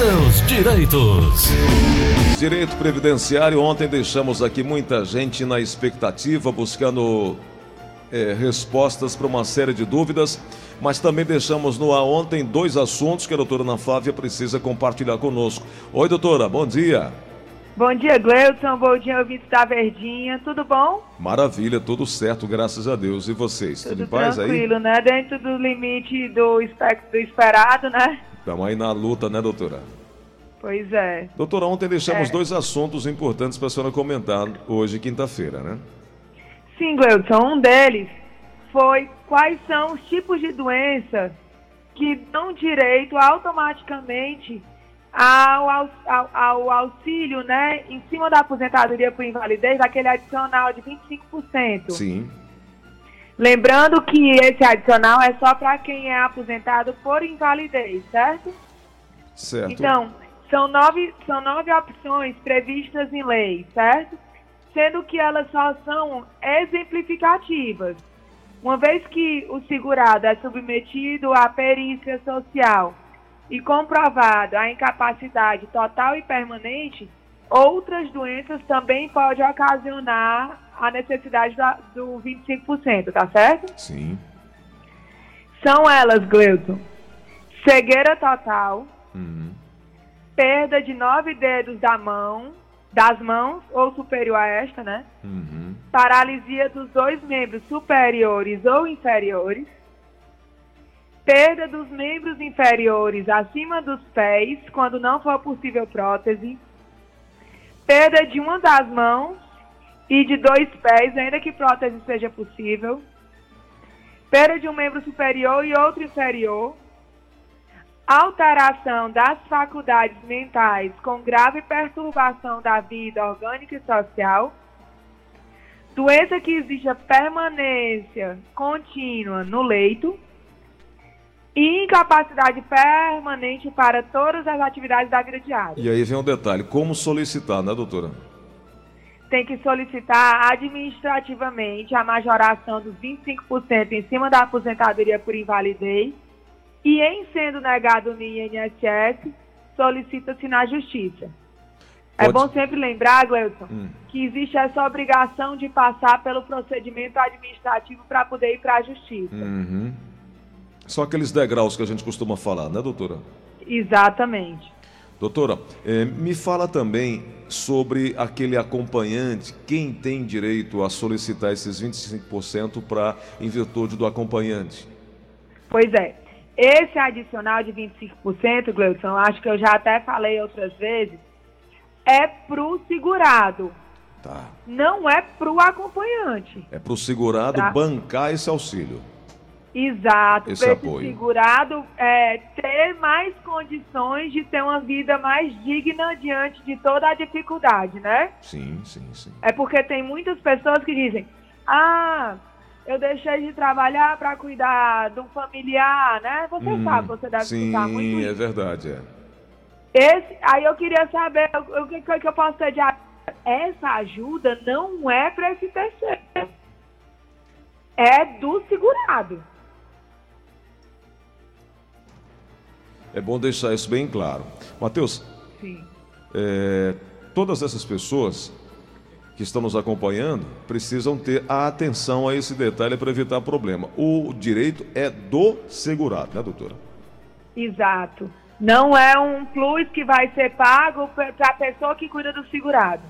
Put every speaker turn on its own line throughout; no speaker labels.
seus direitos.
Direito previdenciário, ontem deixamos aqui muita gente na expectativa, buscando é, respostas para uma série de dúvidas, mas também deixamos no ar ontem dois assuntos que a doutora Ana Flávia precisa compartilhar conosco. Oi, doutora, bom dia.
Bom dia, Gleudson. Bom dia, ouvintes da Verdinha. Tudo bom?
Maravilha, tudo certo, graças a Deus. E vocês?
Tudo, tudo em paz tranquilo, aí? Tranquilo, né? Dentro do limite do, do esperado, né?
Estamos aí na luta, né, doutora?
Pois é.
Doutora, ontem deixamos é. dois assuntos importantes para a senhora comentar hoje, quinta-feira, né?
Sim, Gleudson. Um deles foi quais são os tipos de doença que dão direito automaticamente ao, ao, ao, auxílio, né, em cima da aposentadoria por invalidez, aquele adicional de 25%.
Sim.
Lembrando que esse adicional é só para quem é aposentado por invalidez, certo?
Certo.
Então, são nove, são nove opções previstas em lei, certo? Sendo que elas só são exemplificativas. Uma vez que o segurado é submetido à perícia social e comprovado a incapacidade total e permanente, outras doenças também podem ocasionar a necessidade da, do 25%, tá certo?
Sim.
São elas, Gleuton, cegueira total,
uhum.
perda de nove dedos da mão, das mãos ou superior a esta, né?
Uhum.
Paralisia dos dois membros superiores ou inferiores, perda dos membros inferiores acima dos pés, quando não for possível prótese, perda de uma das mãos e de dois pés, ainda que prótese seja possível, perda de um membro superior e outro inferior, alteração das faculdades mentais com grave perturbação da vida orgânica e social, doença que exija permanência contínua no leito, e incapacidade permanente para todas as atividades da vida diária.
E aí vem um detalhe: como solicitar, né, doutora?
Tem que solicitar administrativamente a majoração dos 25% em cima da aposentadoria por invalidez e, em sendo negado no INSS, solicita-se na Justiça. É Pode... É bom sempre lembrar, Gleuton, hum. que existe essa obrigação de passar pelo procedimento administrativo para poder ir para a Justiça.
Uhum. São aqueles degraus que a gente costuma falar, né, doutora?
Exatamente.
Doutora, eh, me fala também sobre aquele acompanhante, quem tem direito a solicitar esses 25% para em virtude do acompanhante?
Pois é. Esse adicional de 25%, Gleudson, acho que eu já até falei outras vezes, é para o segurado.
Tá.
Não é para o acompanhante.
É para o segurado tá? bancar esse auxílio.
Exato,
esse, esse
segurado é, ter mais condições de ter uma vida mais digna diante de toda a dificuldade, né?
Sim, sim, sim.
É porque tem muitas pessoas que dizem, ah, eu deixei de trabalhar para cuidar de um familiar, né? Você hum, sabe, você deve
sim,
escutar muito
Sim, é verdade, é.
Esse, aí eu queria saber o que, que eu posso ter de essa ajuda não é para esse terceiro. É do segurado.
É bom deixar isso bem claro. Mateus,
Sim.
É, todas essas pessoas que estão nos acompanhando precisam ter a atenção a esse detalhe para evitar problema. O direito é do segurado, né, doutora?
Exato. Não é um plus que vai ser pago para a pessoa que cuida do segurado.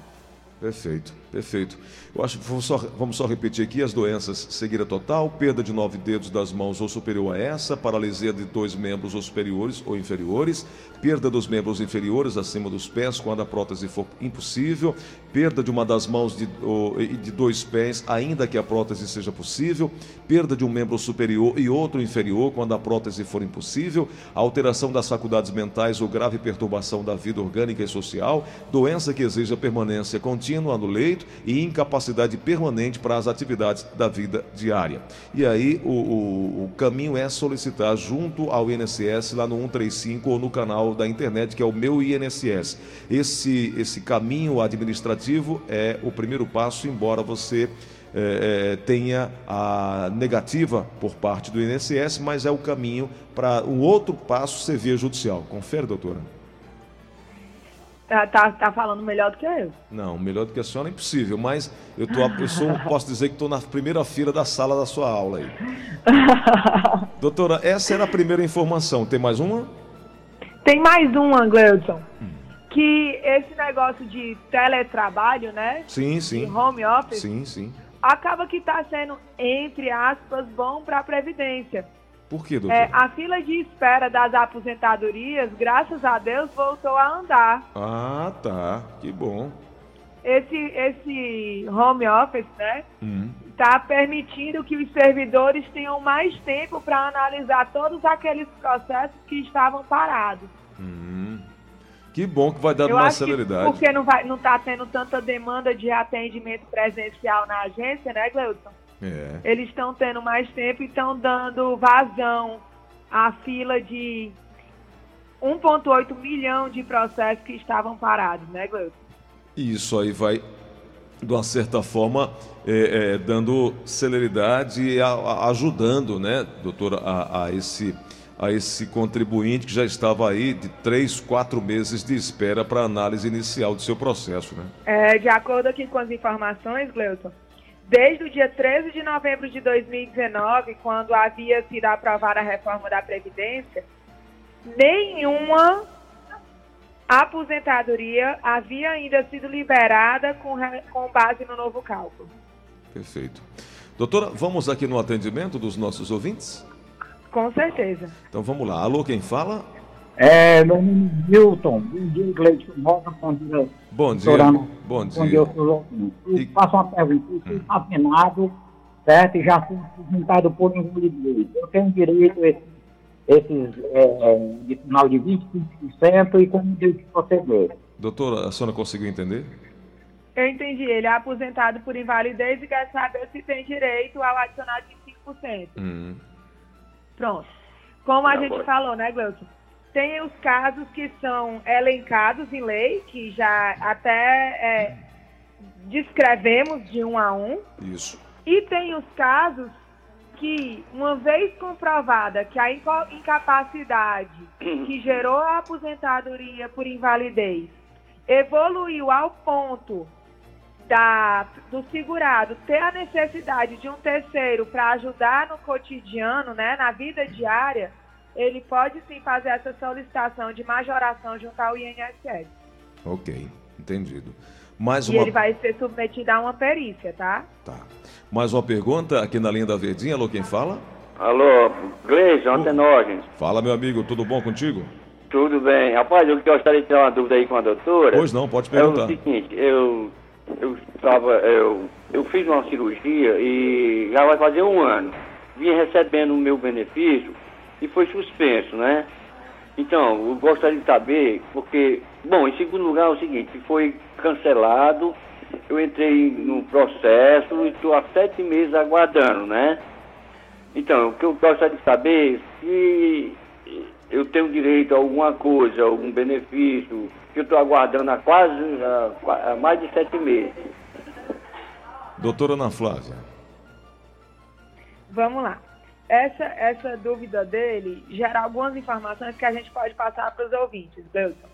Perfeito, perfeito. Eu acho que vamos só, vamos só repetir aqui as doenças: cegueira total, perda de nove dedos das mãos ou superior a essa, paralisia de dois membros ou superiores ou inferiores, perda dos membros inferiores acima dos pés quando a prótese for impossível, perda de uma das mãos de, de dois pés, ainda que a prótese seja possível, perda de um membro superior e outro inferior quando a prótese for impossível, alteração das faculdades mentais ou grave perturbação da vida orgânica e social, doença que exija permanência contínua no leito e incapacidade permanente para as atividades da vida diária. E aí o, o, o caminho é solicitar junto ao INSS lá no 135 ou no canal da internet que é o meu INSS. Esse, esse caminho administrativo é o primeiro passo, embora você é, é, tenha a negativa por parte do INSS, mas é o caminho para um outro passo ser via judicial. Confere, doutora.
Tá, tá, tá falando melhor do que eu.
Não, melhor do que a senhora é impossível, mas eu, tô, eu sou, posso dizer que estou na primeira fila da sala da sua aula aí. Doutora, essa era a primeira informação. Tem mais uma?
Tem mais uma, Gleudson. Que esse negócio de teletrabalho, né?
Sim, sim.
De home office.
Sim, sim.
Acaba que está sendo, entre aspas, bom para a Previdência.
Por quê, doutora?
É, a fila de espera das aposentadorias, graças a Deus, voltou a andar.
Ah, tá. Que bom.
Esse, esse home office, né?
Hum.
Está permitindo que os servidores tenham mais tempo para analisar todos aqueles processos que estavam parados.
Hum. Que bom que vai dar
Eu
mais
que
celeridade.
porque não vai, não está tendo tanta demanda de atendimento presencial na agência, né, Gleudson?
É.
Eles estão tendo mais tempo e estão dando vazão à fila de 1,8 milhão de processos que estavam parados, né, Gleudson?
E isso aí vai, de uma certa forma, é, é, dando celeridade e a- a- ajudando, né, doutora, a, a esse, a esse contribuinte que já estava aí de três, quatro meses de espera para análise inicial do seu processo, né?
É, de acordo aqui com as informações, Gleuton, desde o dia 13 de novembro de 2019, quando havia sido aprovada a reforma da Previdência, nenhuma aposentadoria havia ainda sido liberada com, com base no novo cálculo.
Perfeito. Doutora, vamos aqui no atendimento dos nossos ouvintes?
Com certeza.
Então vamos lá. Alô, quem fala?
É, meu nome é Milton, bom dia, Gleison, com dia.
Bom dia.
doutorando.
Bom
Bom dia,
dia.
eu sou ouvintes. Eu
E-
faço uma pergunta, eu fui vacinado, certo, e já fui aposentado por invalidez. Eu tenho direito a esse- esses, é, de final de 25% e como devo proceder?
Doutora, a senhora conseguiu entender?
Eu entendi. Ele é aposentado por invalidez e quer saber se tem direito ao adicional de 5%.
Hum.
Pronto. Como a gente falou, né, Gleuton? Tem os casos que são elencados em lei, que já até é, descrevemos de um a um.
Isso.
E tem os casos que, uma vez comprovada que a incapacidade que gerou a aposentadoria por invalidez evoluiu ao ponto da, do segurado ter a necessidade de um terceiro para ajudar no cotidiano, né, na vida diária, ele pode sim fazer essa solicitação de majoração junto ao INSS.
Ok, entendido. Mais
E
uma.
ele vai ser submetido a uma perícia, tá?
Tá. Mais uma pergunta aqui na linha da Verdinha. Alô, quem fala?
Alô, Gleison, Antenógenes.
Fala, meu amigo, tudo bom contigo?
Tudo bem? Rapaz, eu gostaria de tirar uma dúvida aí com a doutora.
Pois não, pode
É
perguntar.
o seguinte, eu, eu estava, eu, eu fiz uma cirurgia e já vai fazer um ano. Vinha recebendo o meu benefício e foi suspenso, né? Então, eu gostaria de saber, porque, bom, em segundo lugar é o seguinte, foi cancelado, eu entrei no processo e estou há sete meses aguardando, né? Então, o que eu gostaria de saber é se eu tenho direito a alguma coisa, algum benefício, que eu estou aguardando há quase há há mais de sete meses.
Doutora Ana Flávia.
Vamos lá. Essa, essa dúvida dele gera algumas informações que a gente pode passar para os ouvintes, Belson.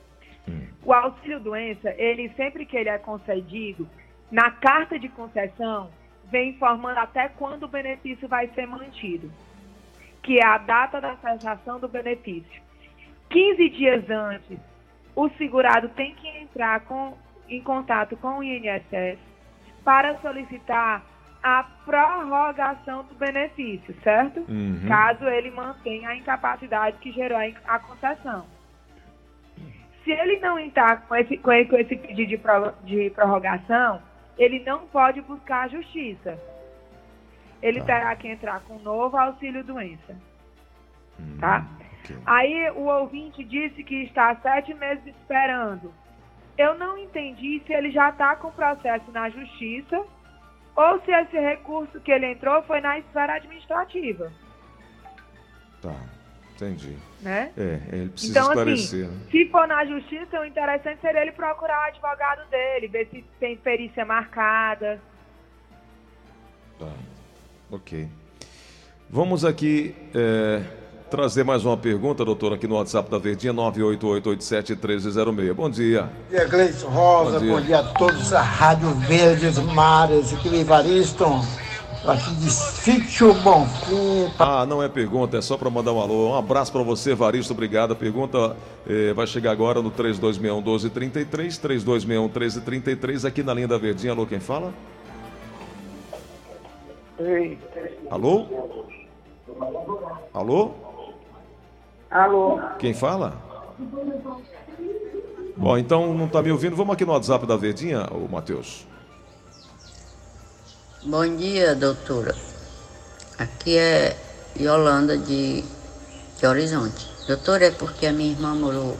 O auxílio doença, ele sempre que ele é concedido, na carta de concessão, vem informando até quando o benefício vai ser mantido, que é a data da cessação do benefício. 15 dias antes, o segurado tem que entrar com, em contato com o INSS para solicitar a prorrogação do benefício, certo?
Uhum.
Caso ele mantenha a incapacidade que gerou a concessão. Se ele não entrar com esse, com esse, pedido de, pro- de prorrogação, ele não pode buscar a justiça. Ele
Tá.
terá que entrar com um novo auxílio doença. Tá?
ok.
Aí o ouvinte disse que está há sete meses esperando. Eu não entendi se ele já está com processo na justiça ou se esse recurso que ele entrou foi na esfera administrativa,
Tá, entendi.
né?
É, ele precisa
Então,
esclarecer.
assim,
né?
se for na justiça, o interessante seria ele procurar o advogado dele, ver se tem perícia marcada.
Tá, ok. Vamos aqui é, trazer mais uma pergunta, doutor, aqui no WhatsApp da Verdinha, 988871306. Bom dia.
Bom dia, Gleison Rosa.
Bom dia.
Bom dia. a todos da Rádio Verdes Mares. Aqui Ivariston. Aqui de Sítio Bonfim.
Ah, não é pergunta, é só para mandar um alô. Um abraço para você, Varisto, obrigado. A pergunta eh, vai chegar agora no 3261-1233, 3261-1333, aqui na linha da Verdinha. Alô, quem fala? Alô? Alô?
Alô?
Quem fala? Bom, então não está me ouvindo. Vamos aqui no WhatsApp da Verdinha, ô Matheus.
Bom dia, doutora. Aqui é Yolanda de, de Horizonte. Doutora, é porque a minha irmã morou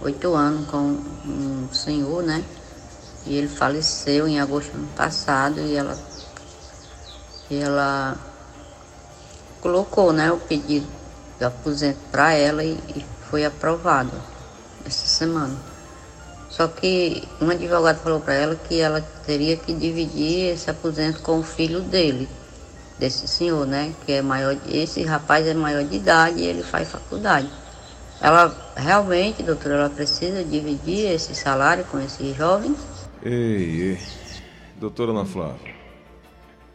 oito anos com um senhor, né? E ele faleceu em agosto do ano passado e ela, e ela colocou né, o pedido para ela e, e foi aprovado essa semana. Só que um advogado falou para ela que ela teria que dividir esse aposento com o filho dele, desse senhor, né? Que é maior, de- esse rapaz é maior de idade e ele faz faculdade. Ela realmente, doutora, ela precisa dividir esse salário com esse jovem?
Ei, ei. Doutora Ana Flávia.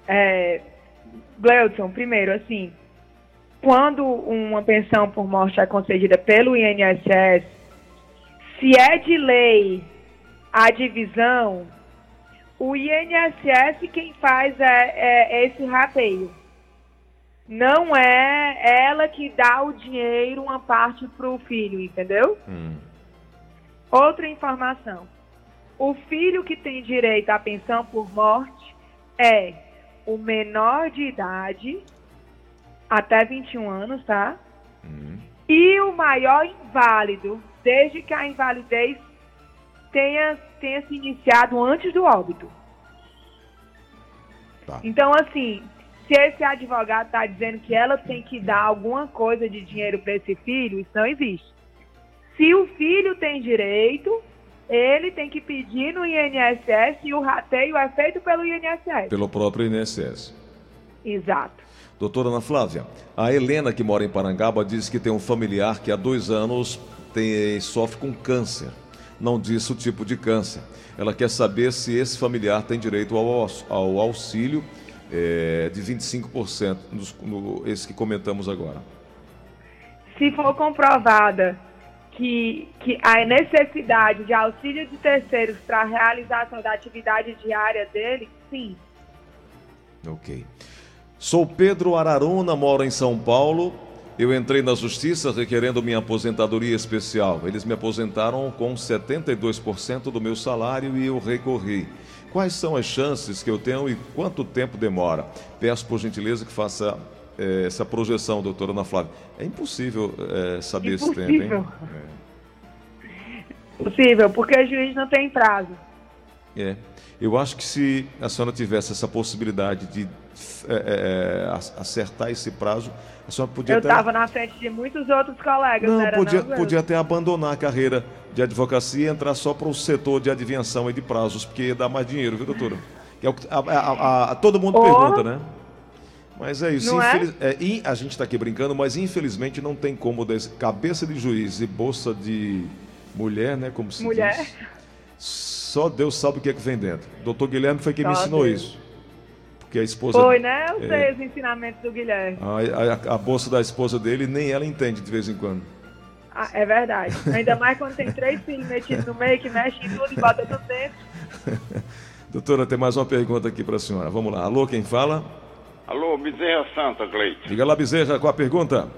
É, Gleudson, primeiro, assim, quando uma pensão por morte é concedida pelo INSS, se é de lei a divisão, o INSS quem faz é, é- é esse rateio. Não é ela que dá o dinheiro, uma parte para o filho, entendeu?
Hum.
Outra informação. O filho que tem direito à pensão por morte é o menor de idade, até 21 anos, tá? E o maior inválido, desde que a invalidez tenha, tenha se iniciado antes do óbito.
Tá.
Então, assim, se esse advogado está dizendo que ela tem que dar alguma coisa de dinheiro para esse filho, isso não existe. Se o filho tem direito, ele tem que pedir no INSS e o rateio é feito pelo INSS.
Pelo próprio INSS.
Exato.
Doutora Ana Flávia, a Helena, que mora em Parangaba, diz que tem um familiar que há dois anos tem, sofre com câncer. Não disse o tipo de câncer. Ela quer saber se esse familiar tem direito ao, ao auxílio eh, de 25%, nos, no, esse que comentamos agora.
Se for comprovada que, que a necessidade de auxílio de terceiros para a realização da atividade diária dele, sim.
Ok. Sou Pedro Araruna, moro em São Paulo. Eu entrei na justiça requerendo minha aposentadoria especial. Eles me aposentaram com 72% do meu salário e eu recorri. Quais são as chances que eu tenho e quanto tempo demora? Peço por gentileza que faça eh, essa projeção, doutora Ana Flávia. É impossível eh, saber esse tempo,
Impossível.
hein?
Possível, porque o juiz não tem prazo.
É. Eu acho que se a senhora tivesse essa possibilidade de eh, eh, ac- acertar esse prazo, a senhora podia
Eu
até...
estava na frente de muitos outros colegas,
Não,
era
podia,
não,
podia até abandonar a carreira de advocacia e entrar só para o setor de adivinhação e de prazos, porque ia dar mais dinheiro, viu, doutora? Que é o que a, a- a- todo mundo
Oh.
pergunta, né? Mas é isso.
É?
infeliz- é, e a gente está aqui brincando, mas infelizmente não tem como des- cabeça de juiz e bolsa de mulher, né? Como se
Mulher.
diz. Só Deus sabe o que é que vem dentro. Doutor Guilherme foi quem me
Só
ensinou
Deus.
isso. Porque a esposa.
Foi, né? Eu
É.
sei os ensinamentos do Guilherme.
A, a- a bolsa da esposa dele, nem ela entende de vez em quando.
Ah, é verdade. Ainda mais quando tem três filhos metidos no meio, que mexe em tudo e bota tudo dentro.
Doutora, tem mais uma pergunta aqui para a senhora. Vamos lá. Alô, quem fala?
Alô, Bezerra Santa, Cleide.
Diga lá, Bezerra, qual a pergunta?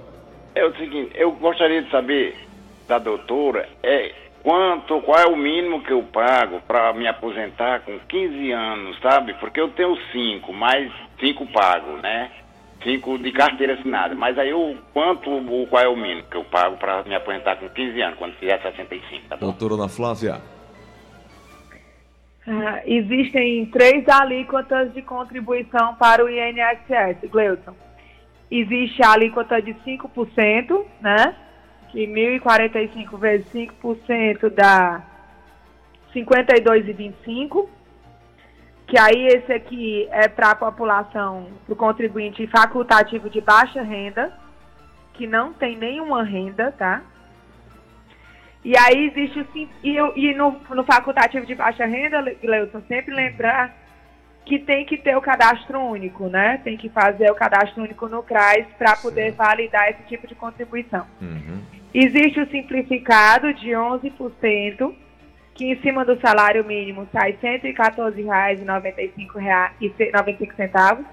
É o seguinte, eu gostaria de saber da doutora é quanto, qual é o mínimo que eu pago para me aposentar com 15 anos, sabe? Porque eu tenho cinco, mais cinco pago, né? Cinco de carteira assinada. Mas aí o quanto, o, qual é o mínimo que eu pago para me aposentar com 15 anos, quando fizer 65, tá bom?
Doutora Ana Flávia.
Ah, existem três alíquotas de contribuição para o INSS, Gleuton. Existe a alíquota de 5%, né? Que 1.045 vezes 5% dá 52,25. Que aí esse aqui é para a população, para o contribuinte facultativo de baixa renda. que não tem nenhuma renda, tá? E aí existe o e, eu- e no, no facultativo de baixa renda, Gleuton, sempre lembrar que tem que ter o cadastro único, né? Tem que fazer o cadastro único no CRAS para poder validar esse tipo de contribuição.
Uhum.
Existe o simplificado de 11%, que em cima do salário mínimo sai R$ 114,95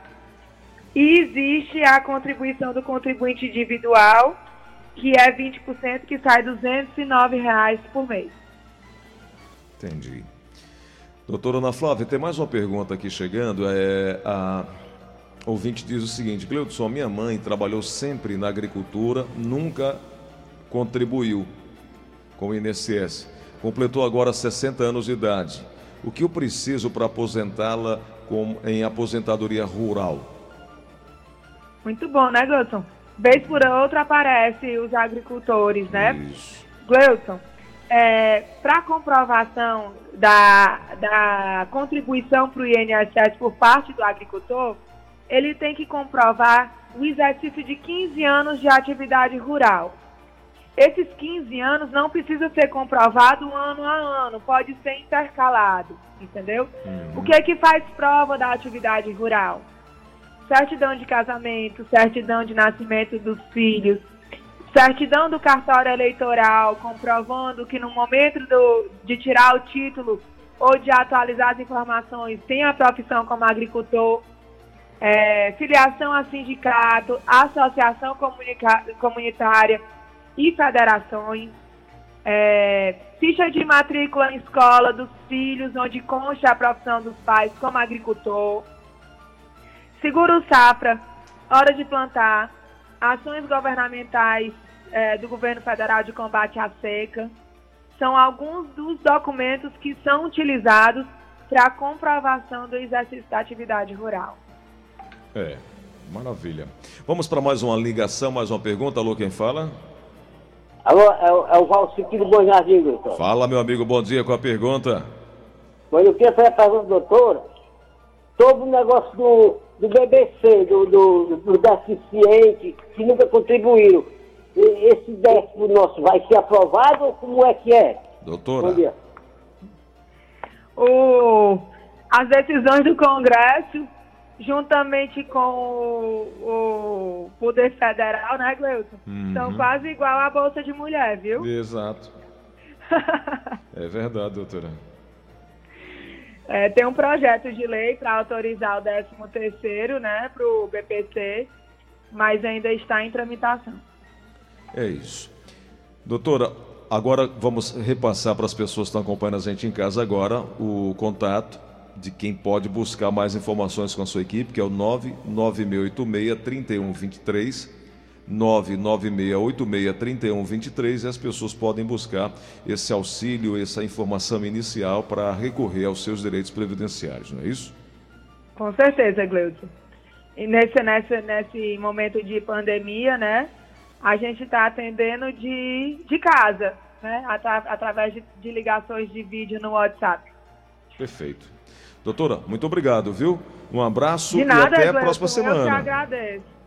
E existe a contribuição do contribuinte individual, que é 20%, que sai 209 reais por mês.
Entendi. Doutora Ana Flávia, tem mais uma pergunta aqui chegando. É, a ouvinte diz o seguinte: Cleudson, minha mãe trabalhou sempre na agricultura, nunca contribuiu com o INSS. Completou agora 60 anos de idade. O que eu preciso para aposentá-la em aposentadoria rural?
Muito bom, né, Gleuton? Vez por outra aparece os agricultores, né?
Isso.
Gleuton, para comprovação da, da contribuição para o INSS por parte do agricultor, ele tem que comprovar o exercício de 15 anos de atividade rural. Esses 15 anos não precisa ser comprovado ano a ano, pode ser intercalado, entendeu? O que é que faz prova da atividade rural? Certidão de casamento, certidão de nascimento dos filhos, certidão do cartório eleitoral, comprovando que no momento do- de tirar o título ou de atualizar as informações tem a profissão como agricultor, é, filiação a sindicato, associação comunica- comunitária e federações, é, ficha de matrícula em escola dos filhos, onde consta a profissão dos pais como agricultor, seguro safra, hora de plantar, ações governamentais eh, do governo federal de combate à seca, são alguns dos documentos que são utilizados para a comprovação do exercício da atividade rural.
É, maravilha. Vamos para mais uma ligação, mais uma pergunta. Alô, quem fala?
Alô, é, o- é o Valcique do Bom Jardim, doutor.
Fala, meu amigo, bom dia com a pergunta.
Mas eu queria fazer a pergunta, doutora, sobre o negócio do, do BBC, do, do, do deficiente, que nunca contribuíram. Esse décimo nosso vai ser aprovado ou como é que é?
Doutora.
Bom dia.
O, as decisões do Congresso, juntamente com o, o Poder Federal, né, Gleuton?
Uhum.
São quase igual à Bolsa de Mulher, viu?
Exato. É verdade, doutora.
É, tem um projeto de lei para autorizar o 13º, né, para o BPC, mas ainda está em tramitação.
É isso. Doutora, agora vamos repassar para as pessoas que estão acompanhando a gente em casa agora o contato de quem pode buscar mais informações com a sua equipe, que é o 99686-3123, 99686-3123, e as pessoas podem buscar esse auxílio, essa informação inicial para recorrer aos seus direitos previdenciários, não é isso?
Com certeza, Gleudson. E nesse, nesse, nesse momento de pandemia, né, a gente está atendendo de, de casa, né, atra- através de, de ligações de vídeo no WhatsApp.
Perfeito. Doutora, muito obrigado, viu? Um abraço
nada,
e até a próxima
Eu que
semana.
agradeço.